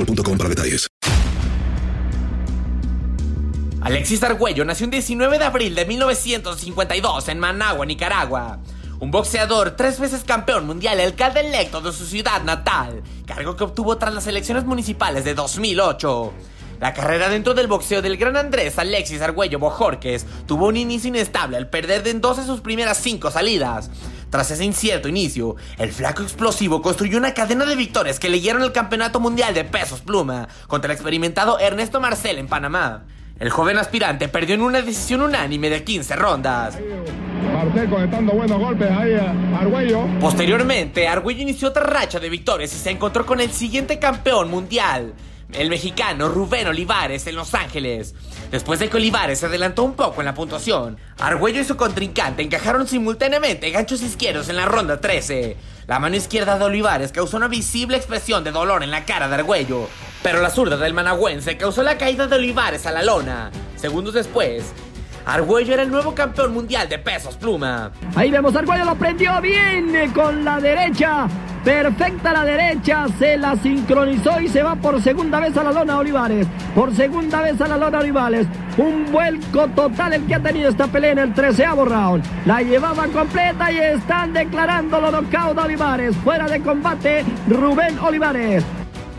boostmobile.com para detalles. Alexis Argüello nació el 19 de abril de 1952 en Managua, Nicaragua. Un boxeador, tres veces campeón mundial alcalde electo de su ciudad natal, cargo que obtuvo tras las elecciones municipales de 2008. La carrera dentro del boxeo del gran Andrés Alexis Argüello Bojorques tuvo un inicio inestable al perder de en dos de sus primeras cinco salidas. Tras ese incierto inicio, el flaco explosivo construyó una cadena de victorias que le dieron el campeonato mundial de pesos pluma contra el experimentado Ernesto Marcel en Panamá. El joven aspirante perdió en una decisión unánime de 15 rondas. Marcel conectando buenos golpes ahí a Argüello. Posteriormente, Argüello inició otra racha de victorias y se encontró con el siguiente campeón mundial, el mexicano Rubén Olivares en Los Ángeles. Después de que Olivares se adelantó un poco en la puntuación, Argüello y su contrincante encajaron simultáneamente ganchos izquierdos en la ronda 13. La mano izquierda de Olivares causó una visible expresión de dolor en la cara de Argüello, pero la zurda del managüense causó la caída de Olivares a la lona. Segundos después, Argüello era el nuevo campeón mundial de pesos pluma. Ahí vemos Argüello, lo prendió bien eh, con la derecha. Perfecta la derecha, se la sincronizó y se va por segunda vez a la lona Olivares. Por segunda vez a la lona Olivares. Un vuelco total el que ha tenido esta pelea en el treceavo round. La llevaban completa y están declarando los knockout de Olivares. Fuera de combate, Rubén Olivares.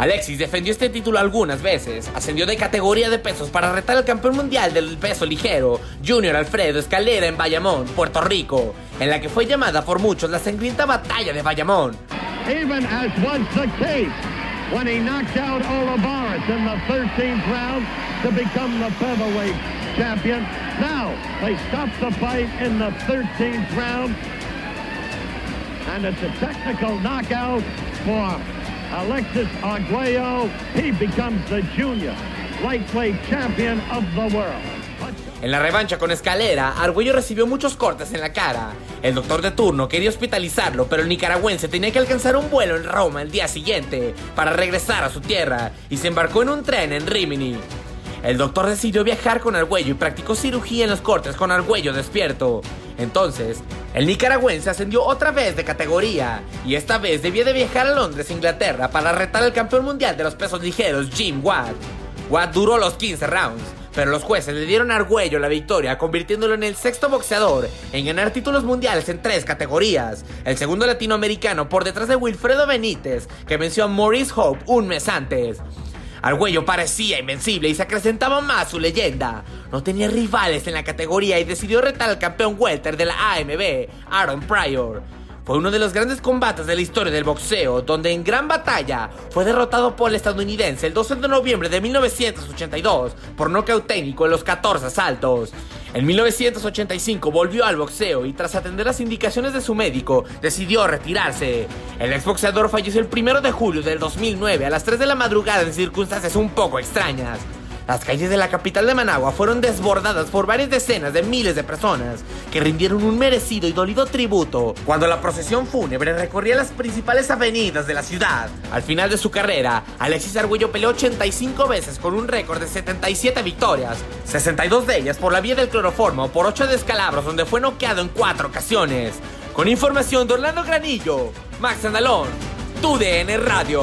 Alexis defendió este título algunas veces, ascendió de categoría de pesos para retar al campeón mundial del peso ligero, Junior Alfredo Escalera en Bayamón, Puerto Rico, en la que fue llamada por muchos la sangrienta batalla de Bayamón. Even as was the case when he knocked out Olivares in the 13th round to become the featherweight champion. Now they stop the fight in the 13th round, and it's a technical knockout for Alexis Arguello. He becomes the junior lightweight champion of the world. En la revancha con Escalera, Argüello recibió muchos cortes en la cara. El doctor de turno quería hospitalizarlo, pero el nicaragüense tenía que alcanzar un vuelo en Roma el día siguiente para regresar a su tierra y se embarcó en un tren en Rimini. El doctor decidió viajar con Argüello y practicó cirugía en los cortes con Argüello despierto. Entonces, el nicaragüense ascendió otra vez de categoría y esta vez debía de viajar a Londres, Inglaterra, para retar al campeón mundial de los pesos ligeros, Jim Watt. Watt duró los 15 rounds, pero los jueces le dieron a Argüello la victoria, convirtiéndolo en el sexto boxeador en ganar títulos mundiales en tres categorías. El segundo latinoamericano por detrás de Wilfredo Benítez, que venció a Maurice Hope un mes antes. Argüello parecía invencible y se acrecentaba más su leyenda. No tenía rivales en la categoría y decidió retar al campeón welter de la AMB, Aaron Pryor. fue uno de los grandes combates de la historia del boxeo, donde en gran batalla fue derrotado por el estadounidense el 12 de noviembre de 1982 por nocaut técnico en los 14 asaltos. En 1985 volvió al boxeo y tras atender las indicaciones de su médico, decidió retirarse. El exboxeador falleció el 1 de julio del 2009 a las 3 de la madrugada en circunstancias un poco extrañas. Las calles de la capital de Managua fueron desbordadas por varias decenas de miles de personas que rindieron un merecido y dolido tributo cuando la procesión fúnebre recorría las principales avenidas de la ciudad. Al final de su carrera, Alexis Argüello peleó 85 veces con un récord de 77 victorias, 62 de ellas por la vía del cloroformo por 8 descalabros donde fue noqueado en 4 ocasiones. Con información de Orlando Granillo, Max Andalón, TUDN Radio.